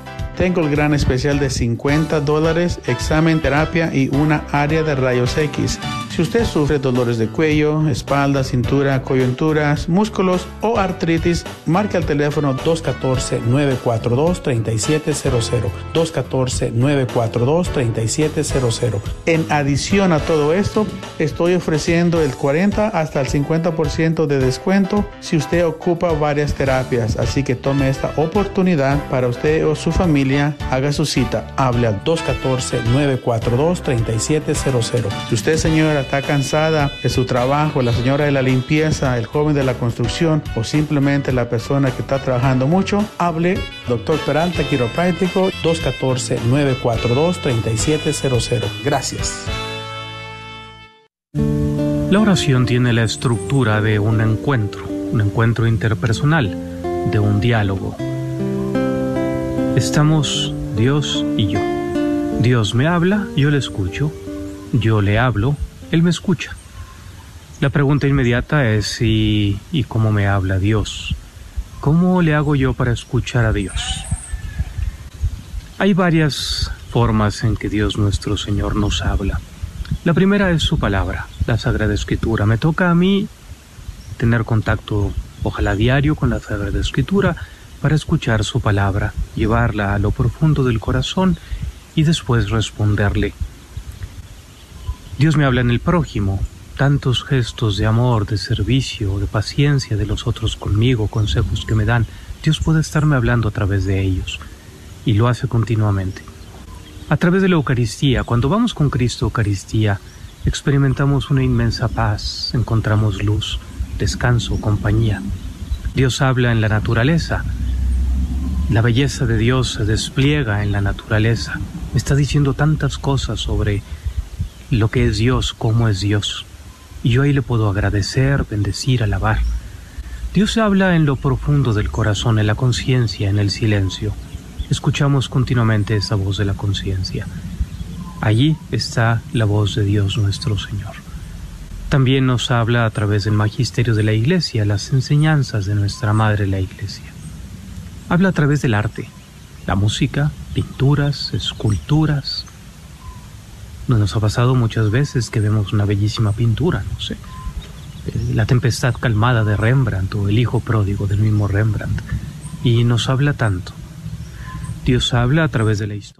I: tengo el gran especial de 50 dólares, examen, terapia y una área de rayos X. Si usted sufre dolores de cuello, espalda, cintura, coyunturas, músculos o artritis, marque al teléfono 214-942-3700. 214-942-3700. En adición a todo esto, estoy ofreciendo el 40 hasta el 50% de descuento si usted ocupa varias terapias. Así que tome esta oportunidad para usted o su familia haga su cita. Hable al 214-942-3700. Si usted, señora, está cansada de su trabajo, la señora de la limpieza, el joven de la construcción o simplemente la persona que está trabajando mucho, hable. Doctor Peralta, quiropráctico, 214-942-3700. Gracias.
J: La oración tiene la estructura de un encuentro, un encuentro interpersonal, de un diálogo Estamos Dios y yo. Dios me habla, yo le escucho. Yo le hablo, Él me escucha. La pregunta inmediata es si y cómo me habla Dios. ¿Cómo le hago yo para escuchar a Dios? Hay varias formas en que Dios nuestro Señor nos habla. La primera es su palabra, la Sagrada Escritura. Me toca a mí tener contacto, ojalá diario, con la Sagrada Escritura para escuchar su palabra, llevarla a lo profundo del corazón y después responderle. Dios me habla en el prójimo, tantos gestos de amor, de servicio, de paciencia de los otros conmigo, consejos que me dan. Dios puede estarme hablando a través de ellos y lo hace continuamente. A través de la Eucaristía, cuando vamos con Cristo Eucaristía, experimentamos una inmensa paz, encontramos luz, descanso, compañía. Dios habla en la naturaleza, la belleza de Dios se despliega en la naturaleza. Me está diciendo tantas cosas sobre lo que es Dios, cómo es Dios. Y yo ahí le puedo agradecer, bendecir, alabar. Dios habla en lo profundo del corazón, en la conciencia, en el silencio. Escuchamos continuamente esa voz de la conciencia. Allí está la voz de Dios nuestro Señor. También nos habla a través del magisterio de la Iglesia, las enseñanzas de nuestra Madre la Iglesia habla a través del arte, la música, pinturas, esculturas. Nos ha pasado muchas veces que vemos una bellísima pintura, no sé. eh, La tempestad calmada de Rembrandt o El hijo pródigo del mismo Rembrandt. Y nos habla tanto. Dios habla a través de la historia.